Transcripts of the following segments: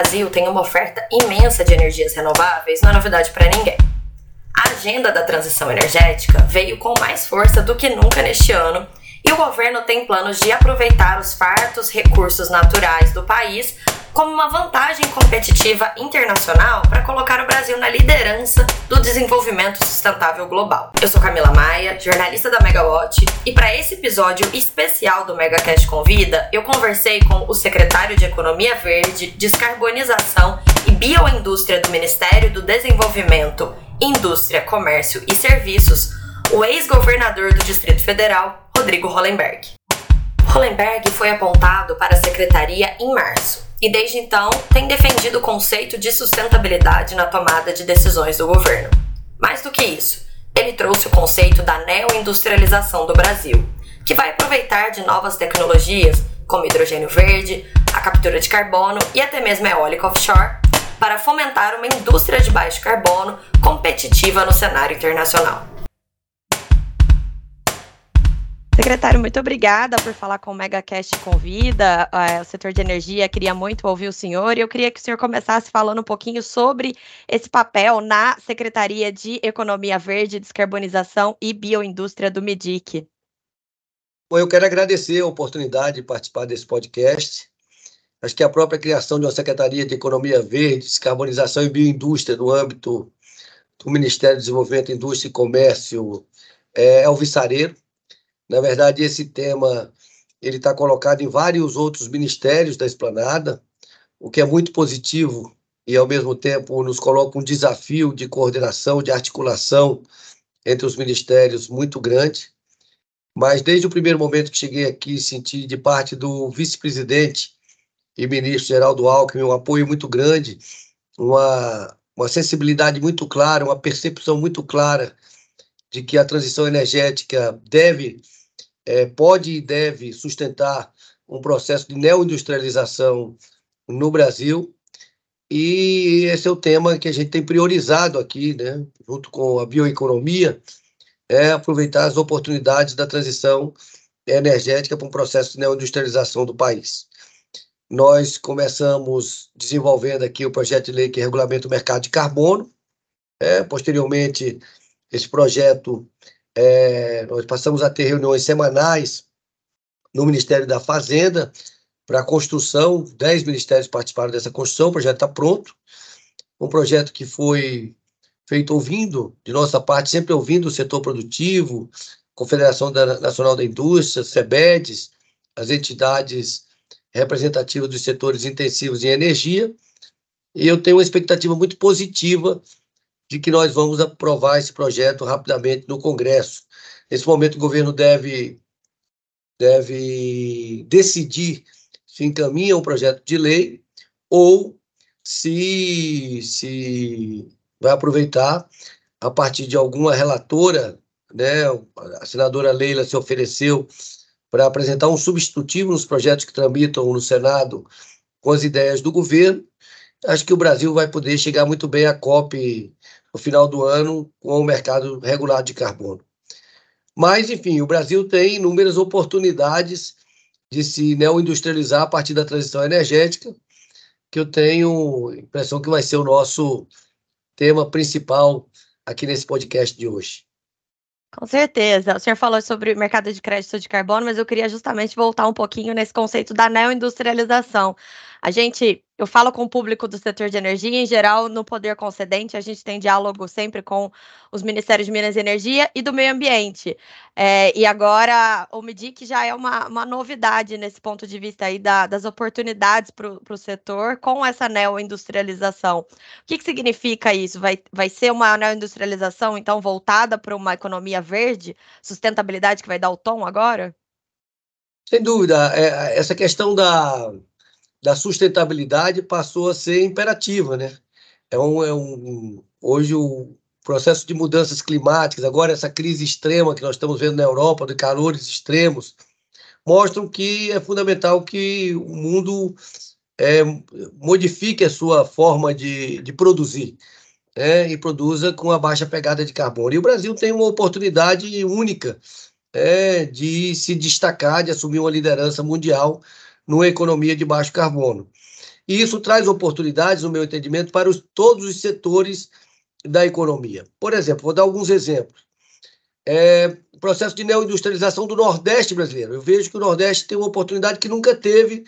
Brasil tem uma oferta imensa de energias renováveis não é novidade para ninguém. A agenda da transição energética veio com mais força do que nunca neste ano e o governo tem planos de aproveitar os fartos recursos naturais do país como uma vantagem competitiva internacional para colocar o Brasil na liderança do desenvolvimento sustentável global. Eu sou Camila Maia, jornalista da Megawatt, e para esse episódio especial do MegaCast Convida, eu conversei com o secretário de Economia Verde, Descarbonização e Bioindústria do Ministério do Desenvolvimento, Indústria, Comércio e Serviços, o ex-governador do Distrito Federal, Rodrigo Hollenberg. Hollenberg foi apontado para a secretaria em março e desde então tem defendido o conceito de sustentabilidade na tomada de decisões do governo. Mais do que isso, ele trouxe o conceito da neoindustrialização do Brasil, que vai aproveitar de novas tecnologias como hidrogênio verde, a captura de carbono e até mesmo eólica offshore para fomentar uma indústria de baixo carbono competitiva no cenário internacional. Secretário, muito obrigada por falar com o MegaCast Convida. Uh, o setor de energia queria muito ouvir o senhor e eu queria que o senhor começasse falando um pouquinho sobre esse papel na Secretaria de Economia Verde, Descarbonização e Bioindústria do MEDIC. Bom, eu quero agradecer a oportunidade de participar desse podcast. Acho que a própria criação de uma Secretaria de Economia Verde, Descarbonização e Bioindústria no âmbito do Ministério do Desenvolvimento, Indústria e Comércio é, é o viçareiro na verdade, esse tema ele está colocado em vários outros ministérios da esplanada, o que é muito positivo e, ao mesmo tempo, nos coloca um desafio de coordenação, de articulação entre os ministérios muito grande. Mas, desde o primeiro momento que cheguei aqui, senti de parte do vice-presidente e ministro Geraldo Alckmin um apoio muito grande, uma, uma sensibilidade muito clara, uma percepção muito clara de que a transição energética deve é, pode e deve sustentar um processo de neoindustrialização no Brasil. E esse é o tema que a gente tem priorizado aqui, né, junto com a bioeconomia, é aproveitar as oportunidades da transição energética para um processo de neoindustrialização do país. Nós começamos desenvolvendo aqui o projeto de lei que regulamenta o mercado de carbono. É, posteriormente, esse projeto é, nós passamos a ter reuniões semanais no Ministério da Fazenda para a construção, dez ministérios participaram dessa construção, o projeto está pronto, um projeto que foi feito ouvindo, de nossa parte, sempre ouvindo o setor produtivo, Confederação da, Nacional da Indústria, SEBEDES, as entidades representativas dos setores intensivos em energia, e eu tenho uma expectativa muito positiva de que nós vamos aprovar esse projeto rapidamente no Congresso. Nesse momento, o governo deve, deve decidir se encaminha um projeto de lei ou se, se vai aproveitar a partir de alguma relatora, né, a senadora Leila se ofereceu para apresentar um substitutivo nos projetos que tramitam no Senado com as ideias do governo. Acho que o Brasil vai poder chegar muito bem à COP no final do ano com o mercado regulado de carbono. Mas, enfim, o Brasil tem inúmeras oportunidades de se neoindustrializar a partir da transição energética, que eu tenho impressão que vai ser o nosso tema principal aqui nesse podcast de hoje. Com certeza. O senhor falou sobre o mercado de crédito de carbono, mas eu queria justamente voltar um pouquinho nesse conceito da neoindustrialização. A gente, eu falo com o público do setor de energia, em geral, no poder concedente, a gente tem diálogo sempre com os Ministérios de Minas e Energia e do Meio Ambiente. É, e agora o MIDIC já é uma, uma novidade nesse ponto de vista aí da, das oportunidades para o setor com essa neoindustrialização. O que, que significa isso? Vai, vai ser uma neoindustrialização, então, voltada para uma economia verde, sustentabilidade que vai dar o tom agora? Sem dúvida. É, essa questão da da sustentabilidade passou a ser imperativa, né? É um, é um, hoje o processo de mudanças climáticas, agora essa crise extrema que nós estamos vendo na Europa, de calores extremos, mostram que é fundamental que o mundo é, modifique a sua forma de, de produzir né? e produza com a baixa pegada de carbono. E o Brasil tem uma oportunidade única é, de se destacar, de assumir uma liderança mundial numa economia de baixo carbono. E isso traz oportunidades, no meu entendimento, para os, todos os setores da economia. Por exemplo, vou dar alguns exemplos. É, processo de neoindustrialização do Nordeste brasileiro. Eu vejo que o Nordeste tem uma oportunidade que nunca teve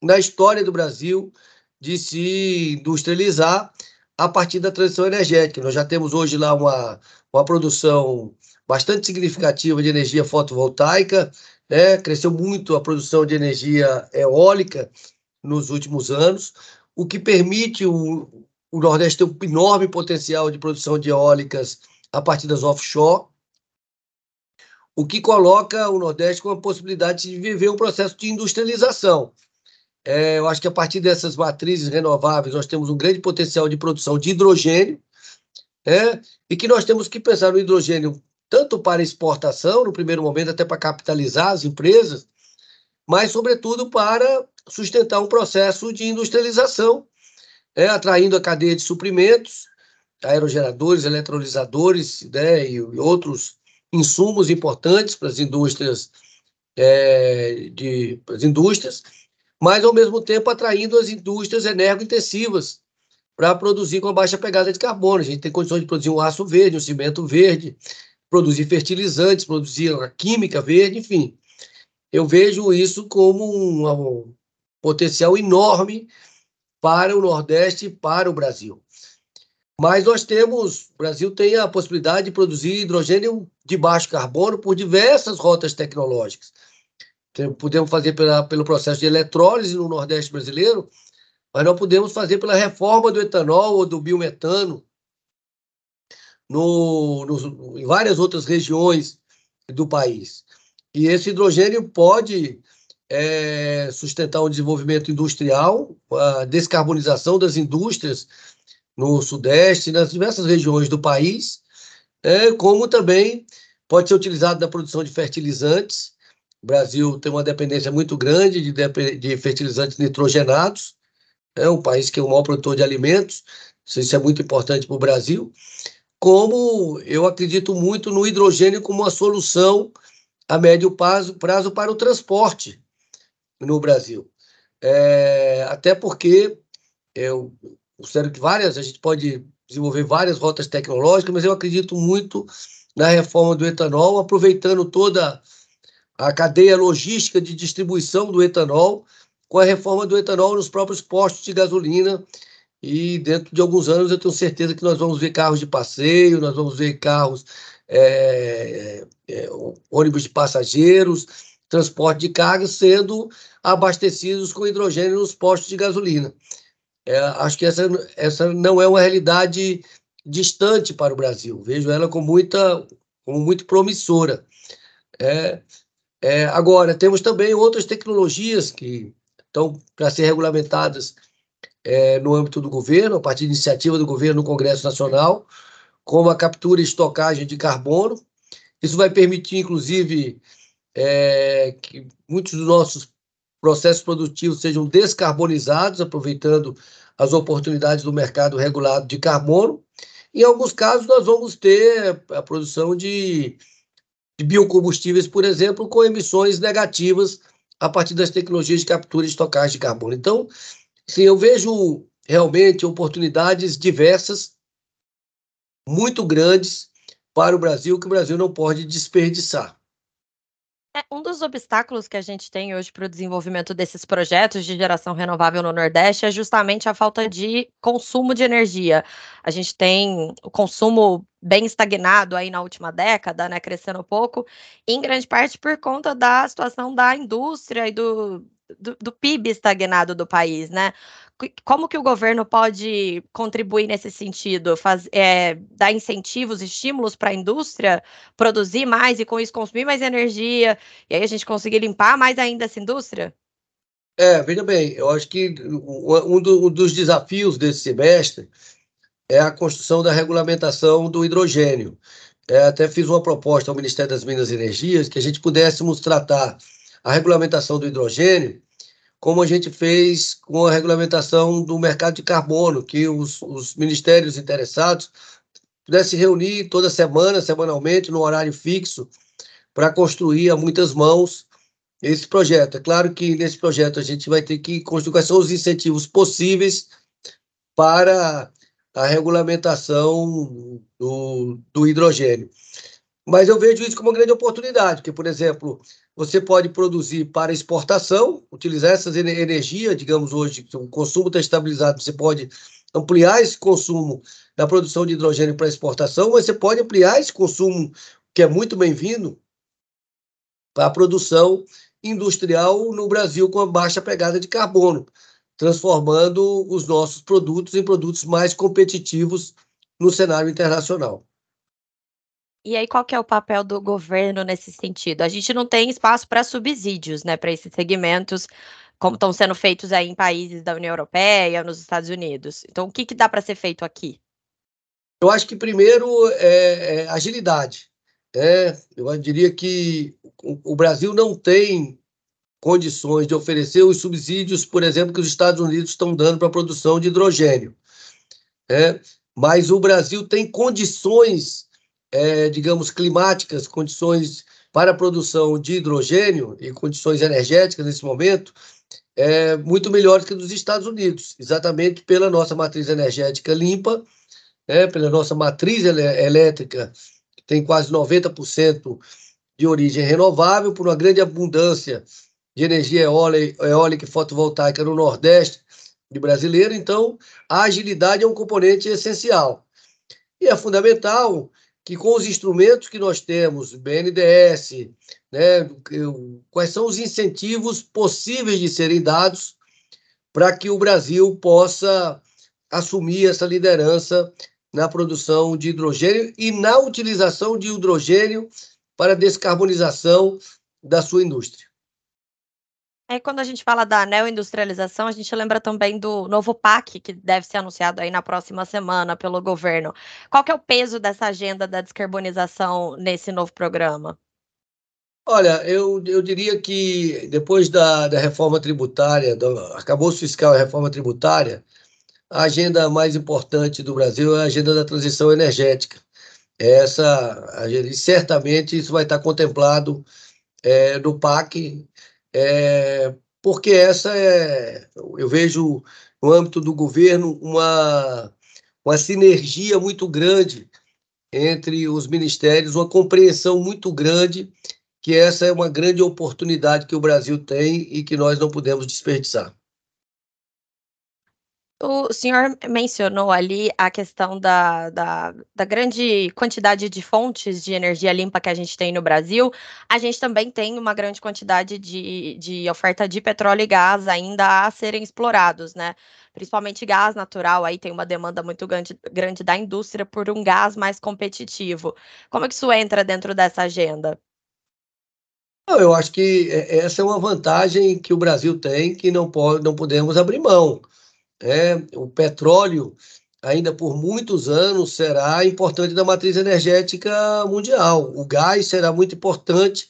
na história do Brasil de se industrializar a partir da transição energética. Nós já temos hoje lá uma, uma produção bastante significativa de energia fotovoltaica, né? cresceu muito a produção de energia eólica nos últimos anos, o que permite o, o Nordeste ter um enorme potencial de produção de eólicas a partir das offshore, o que coloca o Nordeste com a possibilidade de viver um processo de industrialização. É, eu acho que a partir dessas matrizes renováveis nós temos um grande potencial de produção de hidrogênio, é, e que nós temos que pensar no hidrogênio tanto para exportação, no primeiro momento, até para capitalizar as empresas, mas, sobretudo, para sustentar um processo de industrialização, é, atraindo a cadeia de suprimentos, aerogeradores, eletrolisadores né, e outros insumos importantes para as indústrias, é, de, as indústrias mas ao mesmo tempo atraindo as indústrias energointensivas para produzir com baixa pegada de carbono. A gente tem condições de produzir um aço verde, um cimento verde, produzir fertilizantes, produzir a química verde, enfim. Eu vejo isso como um, um potencial enorme para o Nordeste e para o Brasil. Mas nós temos, o Brasil tem a possibilidade de produzir hidrogênio de baixo carbono por diversas rotas tecnológicas podemos fazer pela, pelo processo de eletrólise no Nordeste brasileiro, mas não podemos fazer pela reforma do etanol ou do biometano no, no, em várias outras regiões do país. E esse hidrogênio pode é, sustentar o desenvolvimento industrial, a descarbonização das indústrias no Sudeste, nas diversas regiões do país, é, como também pode ser utilizado na produção de fertilizantes o Brasil tem uma dependência muito grande de, de fertilizantes nitrogenados, é um país que é o maior produtor de alimentos, isso é muito importante para o Brasil. Como eu acredito muito no hidrogênio como uma solução a médio prazo, prazo para o transporte no Brasil. É, até porque eu considero que várias, a gente pode desenvolver várias rotas tecnológicas, mas eu acredito muito na reforma do etanol, aproveitando toda a cadeia logística de distribuição do etanol, com a reforma do etanol nos próprios postos de gasolina. E dentro de alguns anos eu tenho certeza que nós vamos ver carros de passeio, nós vamos ver carros, é, é, ônibus de passageiros, transporte de cargas sendo abastecidos com hidrogênio nos postos de gasolina. É, acho que essa, essa não é uma realidade distante para o Brasil. Vejo ela com muita, como muito promissora. É, é, agora, temos também outras tecnologias que estão para ser regulamentadas é, no âmbito do governo, a partir de iniciativa do governo no Congresso Nacional, como a captura e estocagem de carbono. Isso vai permitir, inclusive, é, que muitos dos nossos processos produtivos sejam descarbonizados, aproveitando as oportunidades do mercado regulado de carbono. Em alguns casos, nós vamos ter a produção de de biocombustíveis, por exemplo, com emissões negativas a partir das tecnologias de captura e estocagem de carbono. Então, sim, eu vejo realmente oportunidades diversas, muito grandes para o Brasil, que o Brasil não pode desperdiçar. É, um dos obstáculos que a gente tem hoje para o desenvolvimento desses projetos de geração renovável no Nordeste é justamente a falta de consumo de energia. A gente tem o consumo bem estagnado aí na última década, né, crescendo pouco, em grande parte por conta da situação da indústria e do, do, do PIB estagnado do país, né? como que o governo pode contribuir nesse sentido? Faz, é, dar incentivos, estímulos para a indústria produzir mais e com isso consumir mais energia, e aí a gente conseguir limpar mais ainda essa indústria? É, veja bem, eu acho que um, do, um dos desafios desse semestre é a construção da regulamentação do hidrogênio. É, até fiz uma proposta ao Ministério das Minas e Energias que a gente pudéssemos tratar a regulamentação do hidrogênio como a gente fez com a regulamentação do mercado de carbono, que os, os ministérios interessados pudessem reunir toda semana, semanalmente, no horário fixo, para construir a muitas mãos esse projeto. É claro que nesse projeto a gente vai ter que construir quais são os incentivos possíveis para a regulamentação do, do hidrogênio. Mas eu vejo isso como uma grande oportunidade, porque, por exemplo, você pode produzir para exportação, utilizar essas energia, digamos hoje, o consumo está estabilizado, você pode ampliar esse consumo da produção de hidrogênio para exportação, mas você pode ampliar esse consumo, que é muito bem-vindo, para a produção industrial no Brasil com a baixa pegada de carbono, transformando os nossos produtos em produtos mais competitivos no cenário internacional. E aí, qual que é o papel do governo nesse sentido? A gente não tem espaço para subsídios, né, para esses segmentos, como estão sendo feitos aí em países da União Europeia, nos Estados Unidos. Então, o que, que dá para ser feito aqui? Eu acho que primeiro é, é agilidade. É, eu diria que o Brasil não tem condições de oferecer os subsídios, por exemplo, que os Estados Unidos estão dando para a produção de hidrogênio. É, mas o Brasil tem condições, é, digamos, climáticas, condições para a produção de hidrogênio e condições energéticas nesse momento, é, muito melhores que dos Estados Unidos, exatamente pela nossa matriz energética limpa, é, pela nossa matriz elétrica tem quase 90% de origem renovável, por uma grande abundância de energia eólica e fotovoltaica no Nordeste de brasileiro. Então, a agilidade é um componente essencial. E é fundamental que, com os instrumentos que nós temos, BNDES, né, quais são os incentivos possíveis de serem dados para que o Brasil possa assumir essa liderança na produção de hidrogênio e na utilização de hidrogênio para descarbonização da sua indústria. É, quando a gente fala da neoindustrialização, a gente lembra também do novo PAC, que deve ser anunciado aí na próxima semana pelo governo. Qual que é o peso dessa agenda da descarbonização nesse novo programa? Olha, eu, eu diria que depois da, da reforma tributária, do acabou fiscal e reforma tributária, a agenda mais importante do Brasil é a agenda da transição energética. Essa, e certamente isso vai estar contemplado é, no PAC, é, porque essa é, eu vejo no âmbito do governo uma, uma sinergia muito grande entre os ministérios, uma compreensão muito grande que essa é uma grande oportunidade que o Brasil tem e que nós não podemos desperdiçar. O senhor mencionou ali a questão da, da, da, grande quantidade de fontes de energia limpa que a gente tem no Brasil. A gente também tem uma grande quantidade de, de oferta de petróleo e gás ainda a serem explorados, né? Principalmente gás natural, aí tem uma demanda muito grande, grande da indústria por um gás mais competitivo. Como é que isso entra dentro dessa agenda? Eu acho que é, essa é uma vantagem que o Brasil tem que não, pode, não podemos abrir mão é, o petróleo ainda por muitos anos será importante na matriz energética mundial. O gás será muito importante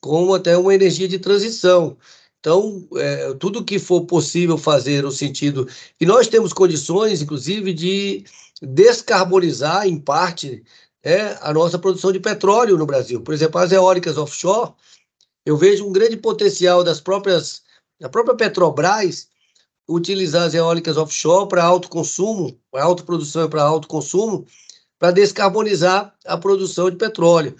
como até uma energia de transição. Então, é, tudo que for possível fazer no sentido. E nós temos condições, inclusive, de descarbonizar, em parte, é, a nossa produção de petróleo no Brasil. Por exemplo, as eólicas offshore, eu vejo um grande potencial das próprias, da própria Petrobras utilizar as eólicas offshore para alto consumo, para autoprodução e para alto consumo, para descarbonizar a produção de petróleo.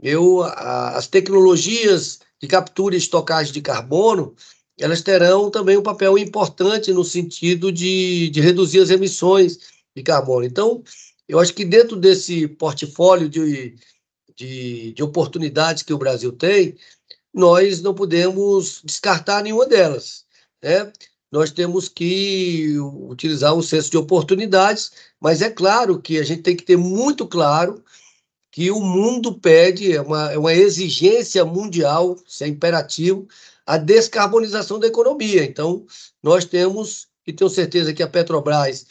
Eu, a, as tecnologias de captura e estocagem de carbono, elas terão também um papel importante no sentido de, de reduzir as emissões de carbono. Então, eu acho que dentro desse portfólio de, de, de oportunidades que o Brasil tem, nós não podemos descartar nenhuma delas. Né? Nós temos que utilizar um senso de oportunidades, mas é claro que a gente tem que ter muito claro que o mundo pede, é uma, é uma exigência mundial, isso é imperativo, a descarbonização da economia. Então, nós temos, e tenho certeza que a Petrobras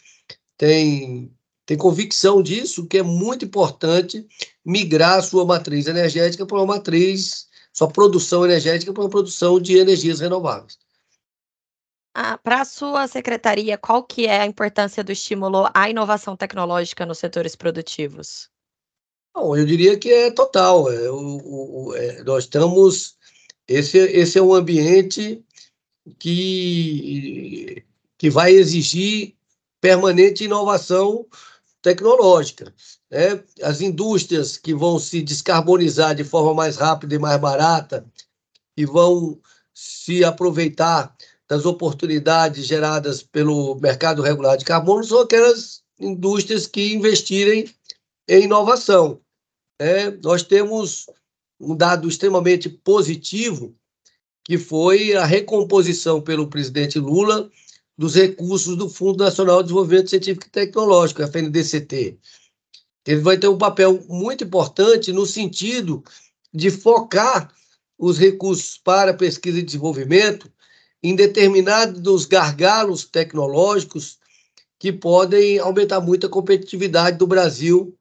tem, tem convicção disso, que é muito importante migrar a sua matriz energética para uma matriz, sua produção energética para uma produção de energias renováveis. Ah, para a sua secretaria, qual que é a importância do estímulo à inovação tecnológica nos setores produtivos? Bom, eu diria que é total. É, o, o, é, nós estamos esse, esse é um ambiente que, que vai exigir permanente inovação tecnológica. Né? As indústrias que vão se descarbonizar de forma mais rápida e mais barata e vão se aproveitar das oportunidades geradas pelo mercado regular de carbono são aquelas indústrias que investirem em inovação. É, nós temos um dado extremamente positivo, que foi a recomposição pelo presidente Lula dos recursos do Fundo Nacional de Desenvolvimento Científico e Tecnológico, FNDCT. Ele vai ter um papel muito importante no sentido de focar os recursos para pesquisa e desenvolvimento em determinados gargalos tecnológicos que podem aumentar muito a competitividade do Brasil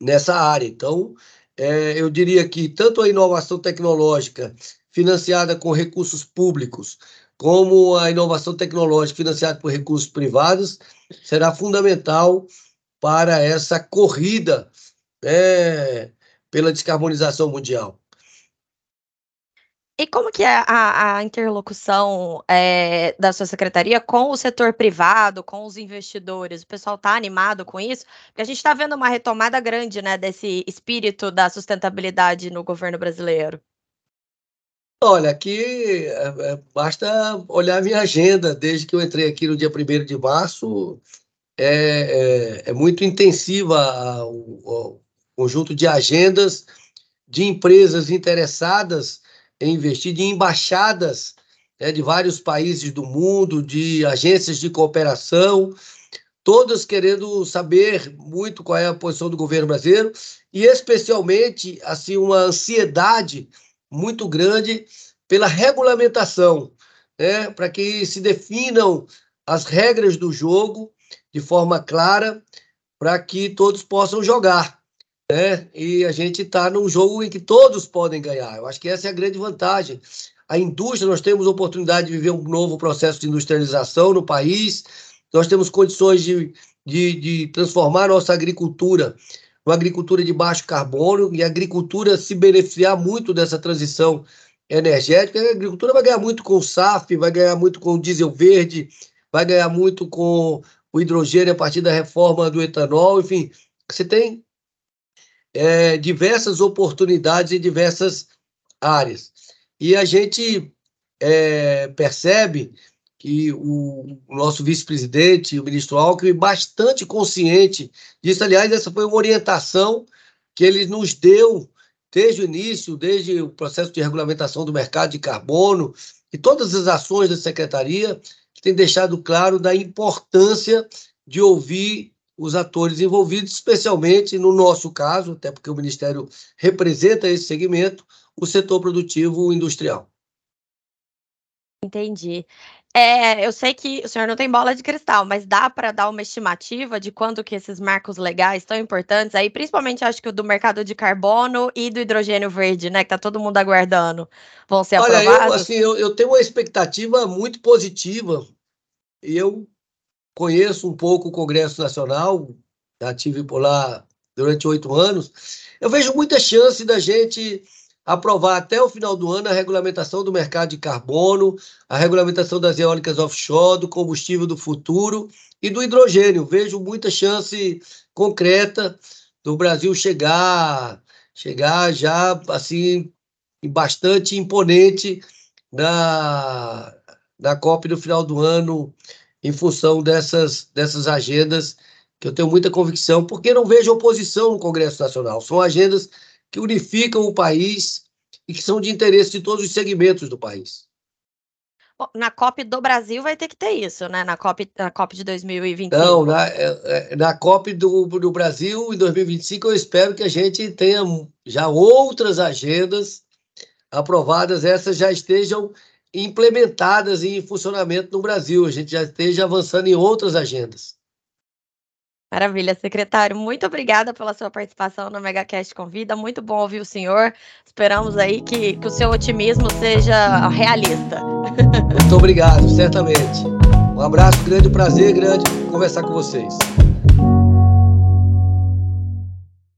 nessa área. Então, é, eu diria que tanto a inovação tecnológica financiada com recursos públicos, como a inovação tecnológica financiada por recursos privados, será fundamental para essa corrida é, pela descarbonização mundial. E como que é a, a interlocução é, da sua secretaria com o setor privado, com os investidores? O pessoal está animado com isso? Porque a gente está vendo uma retomada grande né, desse espírito da sustentabilidade no governo brasileiro. Olha, aqui é, é, basta olhar minha agenda. Desde que eu entrei aqui no dia 1 de março, é, é, é muito intensiva o, o conjunto de agendas de empresas interessadas investir de embaixadas né, de vários países do mundo, de agências de cooperação, todas querendo saber muito qual é a posição do governo brasileiro e especialmente assim uma ansiedade muito grande pela regulamentação, né, para que se definam as regras do jogo de forma clara, para que todos possam jogar né? E a gente está num jogo em que todos podem ganhar. Eu acho que essa é a grande vantagem. A indústria, nós temos oportunidade de viver um novo processo de industrialização no país, nós temos condições de, de, de transformar nossa agricultura uma agricultura de baixo carbono e a agricultura se beneficiar muito dessa transição energética. A agricultura vai ganhar muito com o SAF, vai ganhar muito com o diesel verde, vai ganhar muito com o hidrogênio a partir da reforma do etanol, enfim, você tem é, diversas oportunidades em diversas áreas. E a gente é, percebe que o, o nosso vice-presidente, o ministro Alckmin, bastante consciente disso. Aliás, essa foi uma orientação que ele nos deu desde o início, desde o processo de regulamentação do mercado de carbono e todas as ações da secretaria, que tem deixado claro da importância de ouvir os atores envolvidos, especialmente no nosso caso, até porque o Ministério representa esse segmento, o setor produtivo industrial. Entendi. É, eu sei que o senhor não tem bola de cristal, mas dá para dar uma estimativa de quando que esses marcos legais tão importantes aí, principalmente acho que o do mercado de carbono e do hidrogênio verde, né, que tá todo mundo aguardando, vão ser Olha, aprovados? Eu, assim, eu, eu tenho uma expectativa muito positiva e eu conheço um pouco o Congresso Nacional, já tive por lá durante oito anos. Eu vejo muita chance da gente aprovar até o final do ano a regulamentação do mercado de carbono, a regulamentação das eólicas offshore, do combustível do futuro e do hidrogênio. Vejo muita chance concreta do Brasil chegar, chegar já assim bastante imponente na, na COP no final do ano em função dessas, dessas agendas que eu tenho muita convicção, porque não vejo oposição no Congresso Nacional. São agendas que unificam o país e que são de interesse de todos os segmentos do país. Na COP do Brasil vai ter que ter isso, né? Na COP, na COP de 2025. Não, na, é, é, na COP do, do Brasil em 2025 eu espero que a gente tenha já outras agendas aprovadas, essas já estejam implementadas e em funcionamento no Brasil. A gente já esteja avançando em outras agendas. Maravilha, secretário. Muito obrigada pela sua participação no MegaCast Convida. Muito bom ouvir o senhor. Esperamos aí que, que o seu otimismo seja realista. Muito obrigado, certamente. Um abraço, grande prazer, grande conversar com vocês.